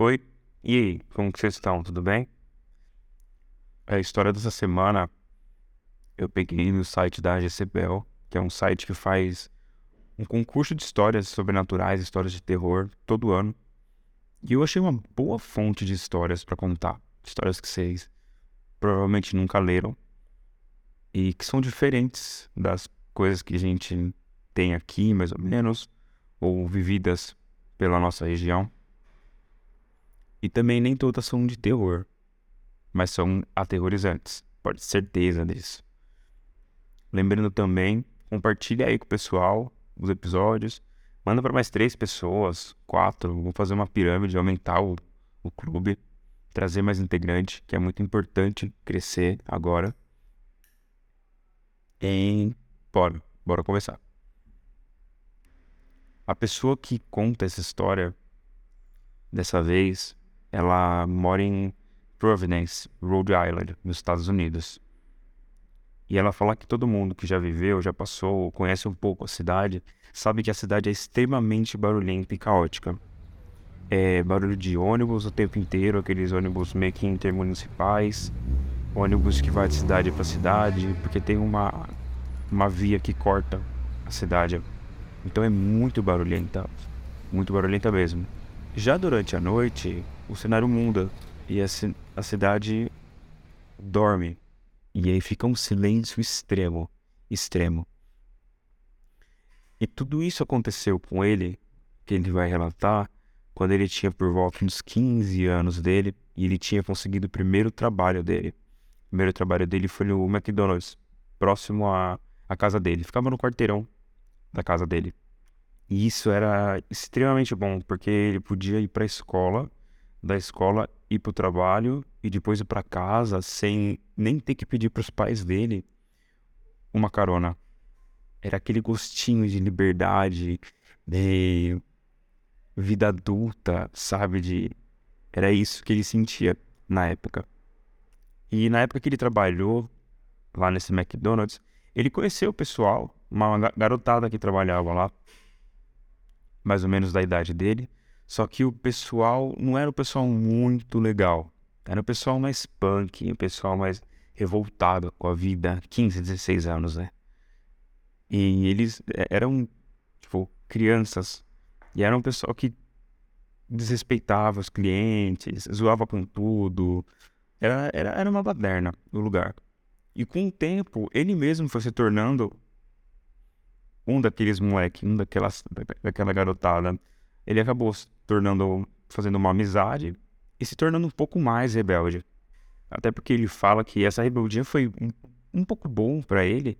Oi, e aí, como que vocês estão? Tudo bem? A história dessa semana eu peguei no site da GCBEL, que é um site que faz um concurso de histórias sobrenaturais, histórias de terror, todo ano. E eu achei uma boa fonte de histórias para contar. Histórias que vocês provavelmente nunca leram e que são diferentes das coisas que a gente tem aqui, mais ou menos, ou vividas pela nossa região. E também nem todas são de terror, mas são aterrorizantes. Pode ter certeza disso. Lembrando também, compartilha aí com o pessoal os episódios. Manda para mais três pessoas, quatro. Vamos fazer uma pirâmide, aumentar o, o clube, trazer mais integrante, que é muito importante crescer agora. E bora, bora começar. A pessoa que conta essa história, dessa vez, ela mora em Providence, Rhode Island, nos Estados Unidos. E ela fala que todo mundo que já viveu, já passou, conhece um pouco a cidade, sabe que a cidade é extremamente barulhenta e caótica. É barulho de ônibus o tempo inteiro, aqueles ônibus meio que intermunicipais, ônibus que vai de cidade para cidade, porque tem uma, uma via que corta a cidade. Então é muito barulhenta, muito barulhenta mesmo. Já durante a noite, o cenário muda e a, a cidade dorme. E aí fica um silêncio extremo, extremo. E tudo isso aconteceu com ele, que ele vai relatar, quando ele tinha por volta uns 15 anos dele e ele tinha conseguido o primeiro trabalho dele. O primeiro trabalho dele foi no McDonald's, próximo à, à casa dele. Ficava no quarteirão da casa dele. E isso era extremamente bom, porque ele podia ir para a escola, da escola ir para o trabalho e depois ir para casa sem nem ter que pedir para os pais dele uma carona. Era aquele gostinho de liberdade, de vida adulta, sabe? De... Era isso que ele sentia na época. E na época que ele trabalhou lá nesse McDonald's, ele conheceu o pessoal, uma garotada que trabalhava lá, mais ou menos da idade dele. Só que o pessoal não era o pessoal muito legal. Era o pessoal mais punk, o pessoal mais revoltado com a vida, 15, 16 anos, né? E eles é, eram, tipo, crianças. E era um pessoal que desrespeitava os clientes, zoava com tudo. Era, era, era uma baderna o lugar. E com o tempo, ele mesmo foi se tornando um daqueles moleques, um daquelas, daquela garotada. Ele acabou se tornando, fazendo uma amizade e se tornando um pouco mais rebelde. Até porque ele fala que essa rebeldia foi um, um pouco bom para ele,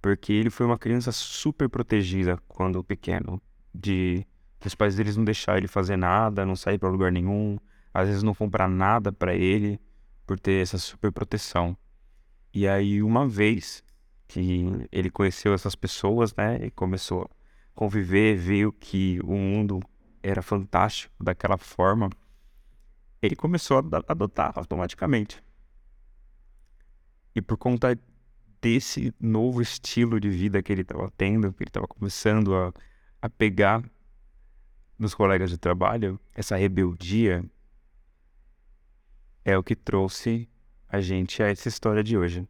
porque ele foi uma criança super protegida quando pequeno, de os pais deles não deixar ele fazer nada, não sair para lugar nenhum, às vezes não comprar nada para ele por ter essa super proteção. E aí uma vez que ele conheceu essas pessoas, né, e começou a conviver, viu que o mundo era fantástico daquela forma, ele começou a adotar automaticamente. E por conta desse novo estilo de vida que ele estava tendo, que ele estava começando a, a pegar nos colegas de trabalho, essa rebeldia é o que trouxe a gente a essa história de hoje.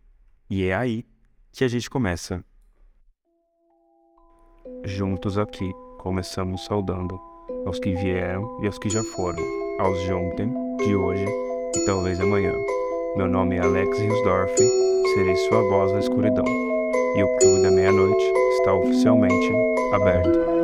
E é aí que a gente começa. Juntos aqui, começamos saudando aos que vieram e aos que já foram, aos de ontem, de hoje e talvez amanhã. Meu nome é Alex Hilsdorf, serei sua voz na escuridão, e o Clube da Meia-Noite está oficialmente aberto.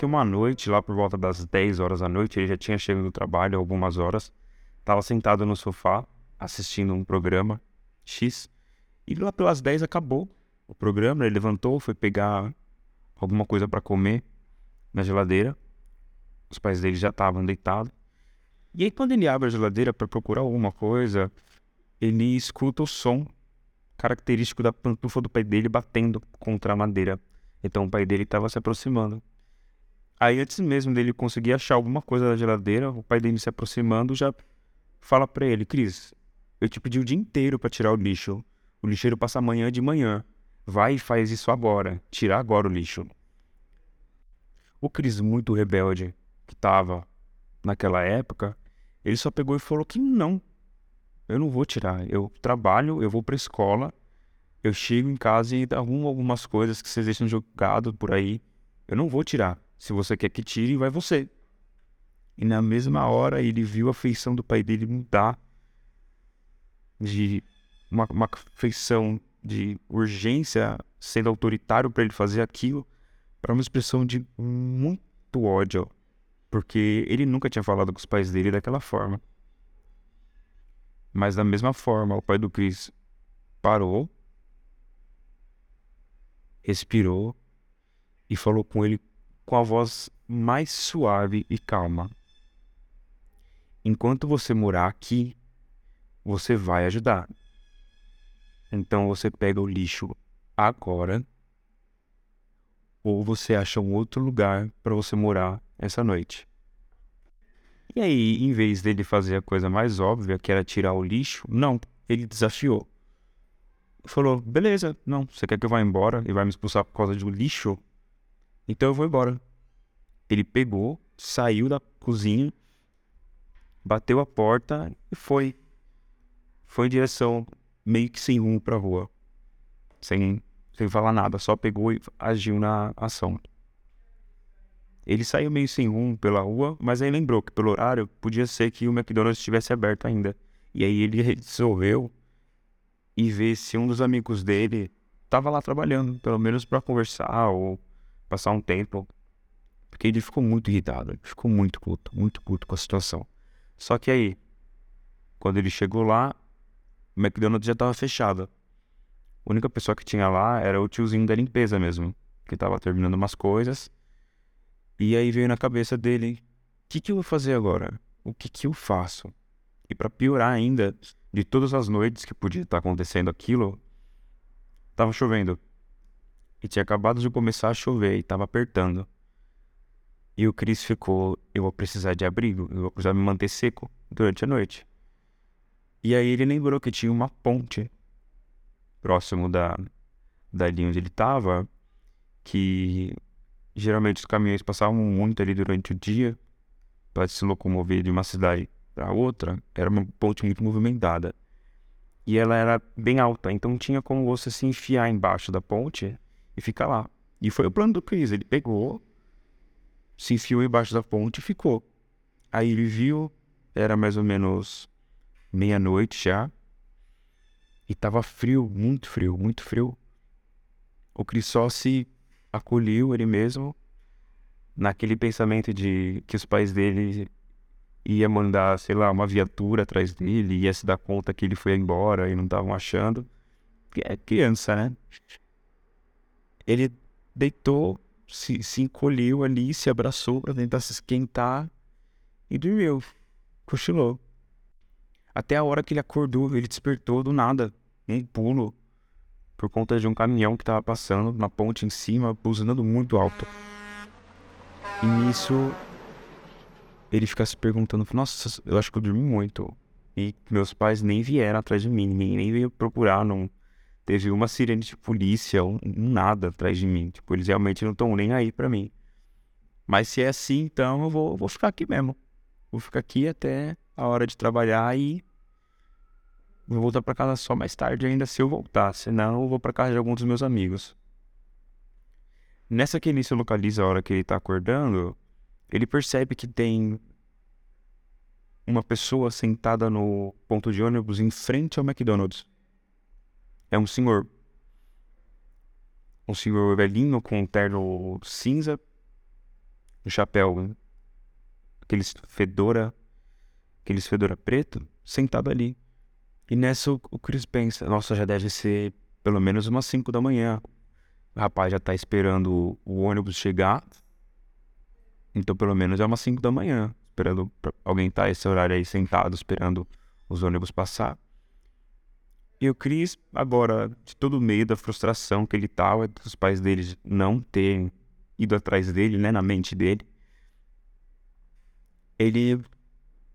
Que uma noite, lá por volta das 10 horas da noite, ele já tinha chegado do trabalho algumas horas, estava sentado no sofá assistindo um programa X, e lá pelas 10 acabou o programa, ele levantou, foi pegar alguma coisa para comer na geladeira. Os pais dele já estavam deitados. E aí quando ele abre a geladeira para procurar alguma coisa, ele escuta o som característico da pantufa do pai dele batendo contra a madeira. Então o pai dele estava se aproximando. Aí, antes mesmo dele conseguir achar alguma coisa na geladeira, o pai dele se aproximando já fala pra ele: Cris, eu te pedi o dia inteiro pra tirar o lixo. O lixeiro passa amanhã de manhã. Vai e faz isso agora. Tirar agora o lixo. O Cris, muito rebelde que tava naquela época, ele só pegou e falou que não. Eu não vou tirar. Eu trabalho, eu vou pra escola, eu chego em casa e arrumo algumas coisas que vocês deixam jogado por aí. Eu não vou tirar. Se você quer que tire, vai você. E na mesma hora ele viu a feição do pai dele mudar de uma, uma feição de urgência, sendo autoritário para ele fazer aquilo, para uma expressão de muito ódio, porque ele nunca tinha falado com os pais dele daquela forma. Mas da mesma forma, o pai do Chris parou, respirou e falou com ele com a voz mais suave e calma. Enquanto você morar aqui, você vai ajudar. Então você pega o lixo agora, ou você acha um outro lugar para você morar essa noite. E aí, em vez dele fazer a coisa mais óbvia, que era tirar o lixo, não, ele desafiou. Falou: beleza, não, você quer que eu vá embora e vai me expulsar por causa do lixo? Então eu vou embora. Ele pegou, saiu da cozinha, bateu a porta e foi. Foi em direção meio que sem rumo para a rua. Sem, sem falar nada, só pegou e agiu na ação. Ele saiu meio sem rumo pela rua, mas aí lembrou que pelo horário podia ser que o McDonald's estivesse aberto ainda. E aí ele resolveu ir ver se um dos amigos dele estava lá trabalhando, pelo menos para conversar ou passar um tempo. Porque ele ficou muito irritado, ele ficou muito puto, muito puto com a situação. Só que aí, quando ele chegou lá, o McDonald's já estava fechado. A única pessoa que tinha lá era o tiozinho da limpeza mesmo, que estava terminando umas coisas. E aí veio na cabeça dele: o que, que eu vou fazer agora? O que, que eu faço? E para piorar ainda, de todas as noites que podia estar acontecendo aquilo, estava chovendo. E tinha acabado de começar a chover e estava apertando. E o Chris ficou: eu vou precisar de abrigo, eu vou precisar me manter seco durante a noite. E aí ele lembrou que tinha uma ponte próximo da, da linha onde ele estava, que geralmente os caminhões passavam muito ali durante o dia para se locomover de uma cidade para outra. Era uma ponte muito movimentada. E ela era bem alta, então tinha como você se enfiar embaixo da ponte e ficar lá. E foi o plano do Chris. Ele pegou, se enfiou embaixo da ponte e ficou. Aí ele viu, era mais ou menos meia-noite já. E tava frio, muito frio, muito frio. O Chris só se acolheu ele mesmo naquele pensamento de que os pais dele ia mandar, sei lá, uma viatura atrás dele, ia se dar conta que ele foi embora e não estavam achando. É criança, né? Ele deitou se, se encolheu ali, se abraçou para tentar se esquentar e dormiu. Cochilou. Até a hora que ele acordou, ele despertou do nada, um pulo, por conta de um caminhão que estava passando na ponte em cima, buzinando muito alto. E nisso, ele fica se perguntando: Nossa, eu acho que eu dormi muito. E meus pais nem vieram atrás de mim, ninguém nem veio procurar, não teve uma sirene de polícia, um, nada atrás de mim. Tipo, eles realmente não estão nem aí para mim. Mas se é assim, então eu vou, vou ficar aqui mesmo. Vou ficar aqui até a hora de trabalhar e vou voltar para casa só mais tarde ainda se eu voltar. Senão eu vou para casa de alguns dos meus amigos. Nessa que ele se localiza a hora que ele tá acordando, ele percebe que tem uma pessoa sentada no ponto de ônibus em frente ao McDonald's é um senhor. Um senhor velhinho com um terno cinza, um chapéu, aqueles fedora, aqueles fedora preto, sentado ali. E nessa o Chris pensa, nossa, já deve ser pelo menos umas 5 da manhã. O rapaz já tá esperando o ônibus chegar. Então pelo menos é umas 5 da manhã. Esperando alguém tá esse horário aí sentado, esperando os ônibus passar. E o Chris, agora, de todo o meio da frustração que ele tava, dos pais dele não terem ido atrás dele, né, na mente dele, ele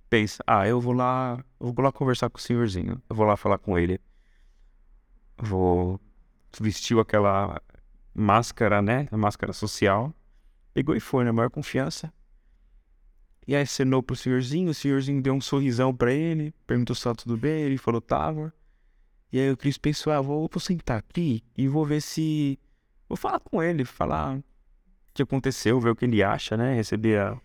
pensa: ah, eu vou lá, eu vou lá conversar com o senhorzinho, eu vou lá falar com ele. Vou vestiu aquela máscara, né? A máscara social. Pegou e foi, na maior confiança. E aí acenou pro senhorzinho, o senhorzinho deu um sorrisão para ele, perguntou se tava tudo bem, ele falou tava. E aí o Cris pensou, ah, vou, vou sentar aqui e vou ver se... Vou falar com ele, falar o que aconteceu, ver o que ele acha, né? Receber a,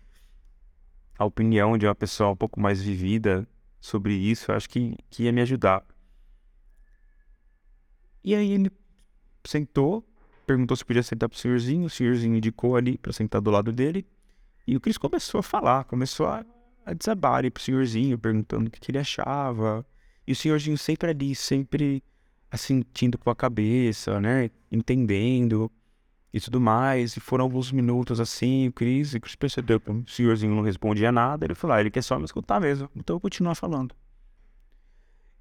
a opinião de uma pessoa um pouco mais vivida sobre isso, acho que, que ia me ajudar. E aí ele sentou, perguntou se podia sentar pro senhorzinho, o senhorzinho indicou ali para sentar do lado dele. E o Cris começou a falar, começou a, a desabar ali pro senhorzinho, perguntando o que, que ele achava. E o senhorzinho sempre ali, sempre assentindo com a cabeça, né? Entendendo e tudo mais. E foram alguns minutos assim, o Cris, o Cris percebeu que o senhorzinho não respondia nada. Ele falou, ah, ele quer só me escutar mesmo, então eu vou continuar falando.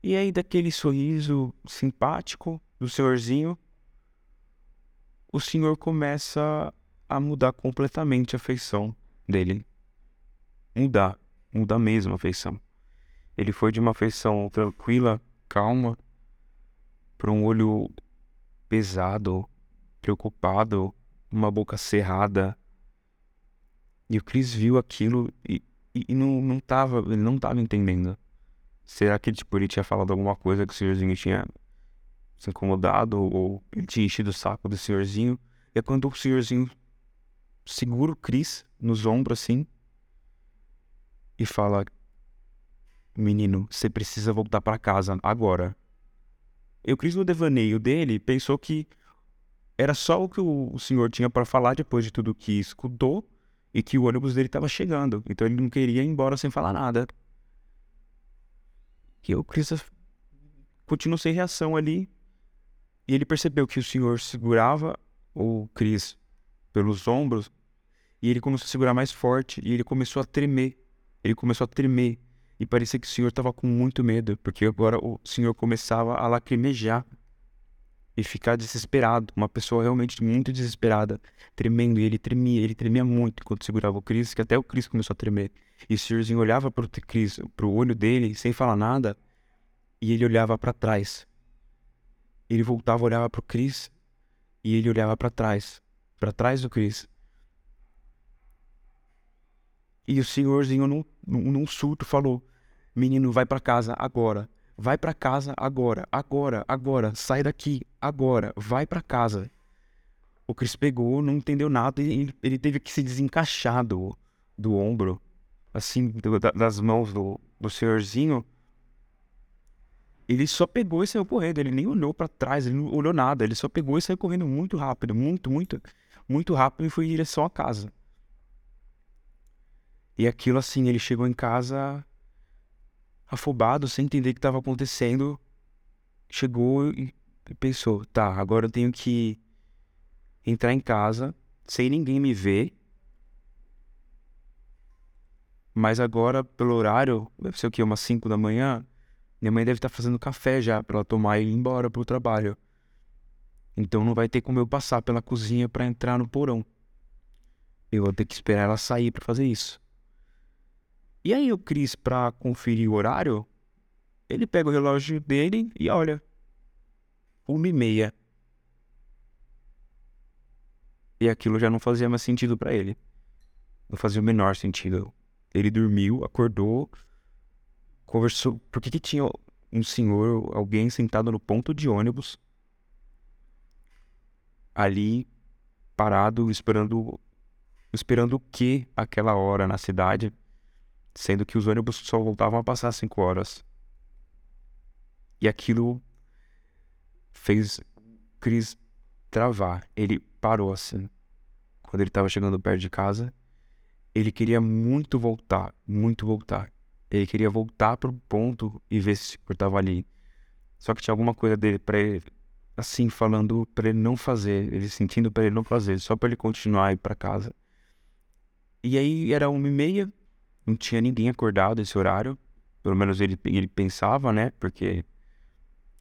E aí, daquele sorriso simpático do senhorzinho, o senhor começa a mudar completamente a feição dele. Mudar, mudar mesmo a feição. Ele foi de uma feição tranquila, calma, para um olho pesado, preocupado, uma boca cerrada. E o Chris viu aquilo e, e, e, não, não tava, ele não tava entendendo. Será que tipo, ele tinha falado alguma coisa que o senhorzinho tinha se incomodado ou ele tinha enchido o saco do senhorzinho? E é quando o senhorzinho segura o Chris nos ombros assim e fala: Menino, você precisa voltar para casa agora. E o Chris, no devaneio dele, pensou que era só o que o senhor tinha para falar depois de tudo que escutou e que o ônibus dele estava chegando. Então ele não queria ir embora sem falar nada. E o Chris continuou sem reação ali. E ele percebeu que o senhor segurava o Chris pelos ombros e ele começou a segurar mais forte e ele começou a tremer. Ele começou a tremer e parecia que o senhor estava com muito medo, porque agora o senhor começava a lacrimejar e ficar desesperado, uma pessoa realmente muito desesperada, tremendo, e ele tremia, ele tremia muito enquanto segurava o Chris, que até o Chris começou a tremer. E o senhorzinho olhava para o Chris, para o olho dele, sem falar nada, e ele olhava para trás. Ele voltava, olhava para o Chris, e ele olhava para trás, para trás do Chris. E o senhorzinho, num, num surto, falou: Menino, vai para casa agora. Vai para casa agora, agora, agora. Sai daqui agora. Vai para casa. O Chris pegou, não entendeu nada e ele teve que se desencaixar do, do ombro, assim, do, das mãos do, do senhorzinho. Ele só pegou e saiu correndo. Ele nem olhou para trás, ele não olhou nada. Ele só pegou e saiu correndo muito rápido, muito, muito, muito rápido e foi em direção à casa. E aquilo assim, ele chegou em casa afobado, sem entender o que estava acontecendo. Chegou e pensou: tá, agora eu tenho que entrar em casa sem ninguém me ver. Mas agora, pelo horário, deve ser o quê? Umas 5 da manhã. Minha mãe deve estar tá fazendo café já para ela tomar e ir embora pro trabalho. Então não vai ter como eu passar pela cozinha para entrar no porão. Eu vou ter que esperar ela sair para fazer isso. E aí o Cris, para conferir o horário, ele pega o relógio dele e olha, uma e meia. E aquilo já não fazia mais sentido para ele. Não fazia o menor sentido. Ele dormiu, acordou, conversou. Por que, que tinha um senhor, alguém sentado no ponto de ônibus, ali, parado, esperando. Esperando o que aquela hora na cidade? Sendo que os ônibus só voltavam a passar cinco horas. E aquilo fez Chris travar. Ele parou assim. Quando ele estava chegando perto de casa, ele queria muito voltar, muito voltar. Ele queria voltar pro ponto e ver se o estava ali. Só que tinha alguma coisa dele para ele, assim, falando para ele não fazer, ele sentindo para ele não fazer, só para ele continuar ir para casa. E aí era uma e meia, não tinha ninguém acordado esse horário. Pelo menos ele, ele pensava, né? Porque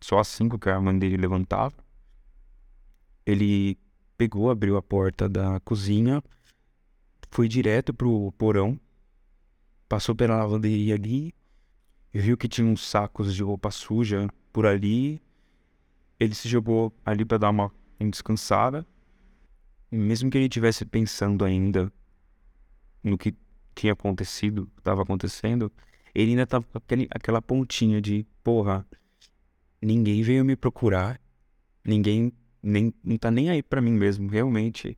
só às cinco que a mãe dele levantava. Ele pegou, abriu a porta da cozinha, foi direto pro porão passou pela lavanderia ali, viu que tinha uns sacos de roupa suja por ali. Ele se jogou ali para dar uma descansada. E mesmo que ele estivesse pensando ainda no que tinha acontecido, estava acontecendo, ele ainda tava com aquele, aquela pontinha de, porra, ninguém veio me procurar, ninguém nem, não tá nem aí para mim mesmo, realmente.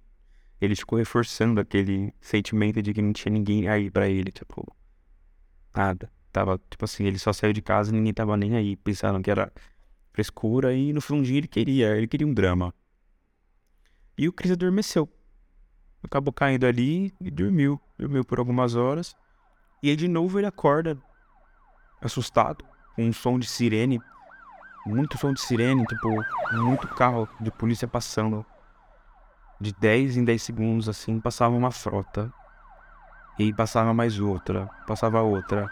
Ele ficou reforçando aquele sentimento de que não tinha ninguém aí para ele, tipo, nada. Tava, tipo assim, ele só saiu de casa e ninguém tava nem aí, pensando que era frescura e no fundinho ele queria, ele queria um drama. E o Chris adormeceu. Acabou caindo ali e dormiu. Dormiu por algumas horas. E aí de novo ele acorda, assustado, com um som de sirene. Muito som de sirene, tipo, muito carro de polícia passando. De 10 em 10 segundos, assim, passava uma frota. E passava mais outra, passava outra.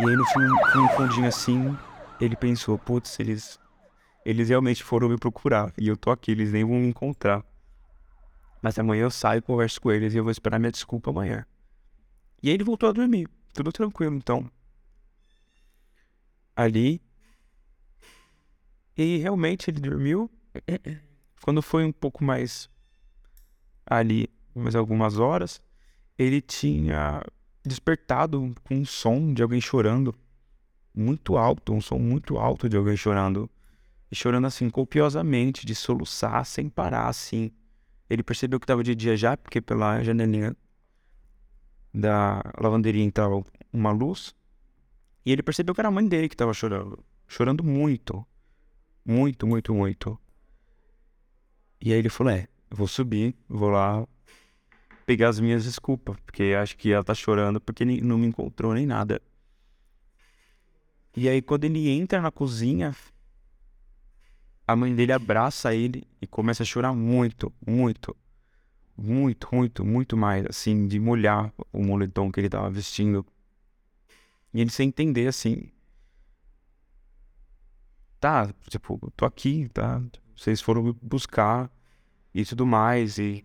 E aí no fim, fundinho assim, ele pensou, putz, eles. Eles realmente foram me procurar. E eu tô aqui, eles nem vão me encontrar. Mas amanhã eu saio converso com eles e eu vou esperar minha desculpa amanhã. E aí ele voltou a dormir. Tudo tranquilo, então. Ali. E realmente ele dormiu. Quando foi um pouco mais ali, mais algumas horas, ele tinha despertado com um som de alguém chorando muito alto, um som muito alto de alguém chorando. E chorando assim copiosamente, de soluçar sem parar assim. Ele percebeu que estava de dia já, porque pela janelinha da lavanderia entrava uma luz. E ele percebeu que era a mãe dele que estava chorando. Chorando muito. Muito, muito, muito. E aí ele falou: É, vou subir, vou lá pegar as minhas desculpas, porque acho que ela tá chorando porque não me encontrou nem nada. E aí quando ele entra na cozinha, a mãe dele abraça ele e começa a chorar muito, muito, muito, muito, muito mais, assim, de molhar o moletom que ele tava vestindo. E ele sem entender, assim, tá, tipo, tô aqui, tá? Vocês foram buscar e tudo mais, e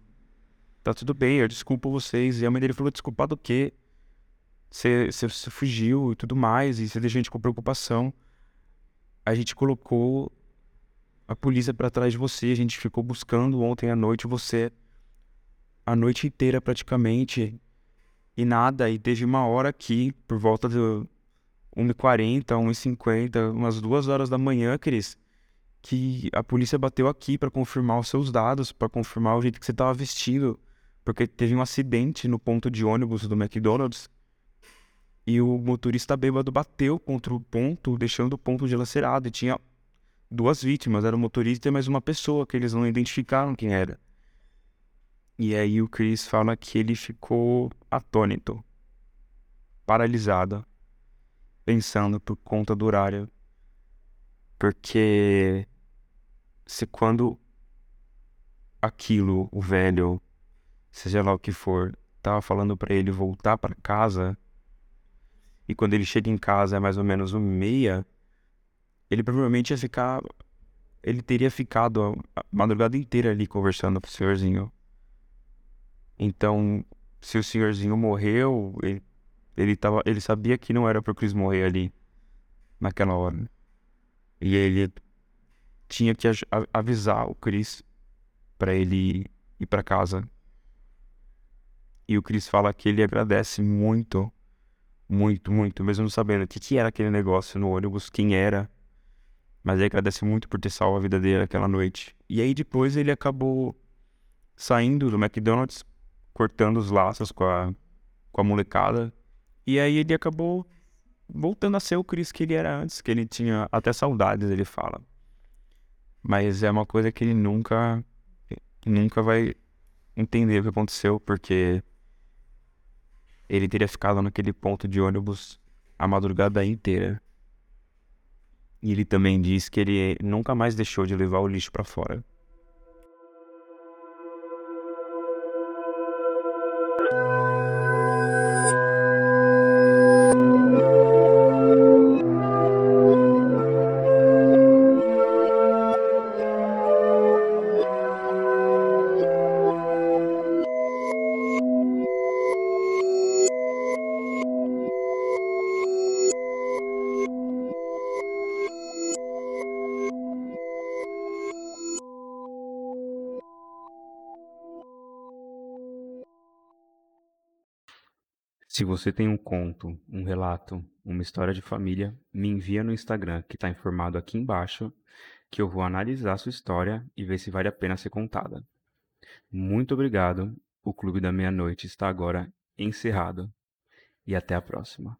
tá tudo bem, eu desculpo vocês. E a mãe dele falou, desculpar do quê? Você fugiu e tudo mais, e você deixou a gente com preocupação. A gente colocou a polícia para trás de você. A gente ficou buscando ontem à noite você a noite inteira praticamente e nada. E teve uma hora aqui, por volta de 1h40, 1h50, umas duas horas da manhã, Cris, que a polícia bateu aqui para confirmar os seus dados, para confirmar o jeito que você estava vestido, porque teve um acidente no ponto de ônibus do McDonald's. E o motorista bêbado bateu contra o ponto, deixando o ponto dilacerado. E tinha duas vítimas, era o motorista e mais uma pessoa que eles não identificaram quem era. E aí o Chris fala que ele ficou atônito, paralisado, pensando por conta do horário. Porque se quando aquilo, o velho, seja lá o que for, tava falando para ele voltar para casa, e quando ele chega em casa é mais ou menos uma meia, ele provavelmente ia ficar. Ele teria ficado a madrugada inteira ali conversando com o senhorzinho. Então, se o senhorzinho morreu, ele, ele, tava, ele sabia que não era pro Chris morrer ali, naquela hora. E ele tinha que avisar o Chris para ele ir para casa. E o Chris fala que ele agradece muito, muito, muito, mesmo sabendo o que, que era aquele negócio no ônibus, quem era mas ele agradece muito por ter salvo a vida dele aquela noite. E aí depois ele acabou saindo do McDonald's, cortando os laços com a, com a molecada. E aí ele acabou voltando a ser o Chris que ele era antes, que ele tinha até saudades, ele fala. Mas é uma coisa que ele nunca, nunca vai entender o que aconteceu, porque ele teria ficado naquele ponto de ônibus a madrugada inteira. E ele também diz que ele nunca mais deixou de levar o lixo para fora. Se você tem um conto, um relato, uma história de família, me envia no Instagram, que está informado aqui embaixo, que eu vou analisar sua história e ver se vale a pena ser contada. Muito obrigado. O Clube da Meia-Noite está agora encerrado. E até a próxima.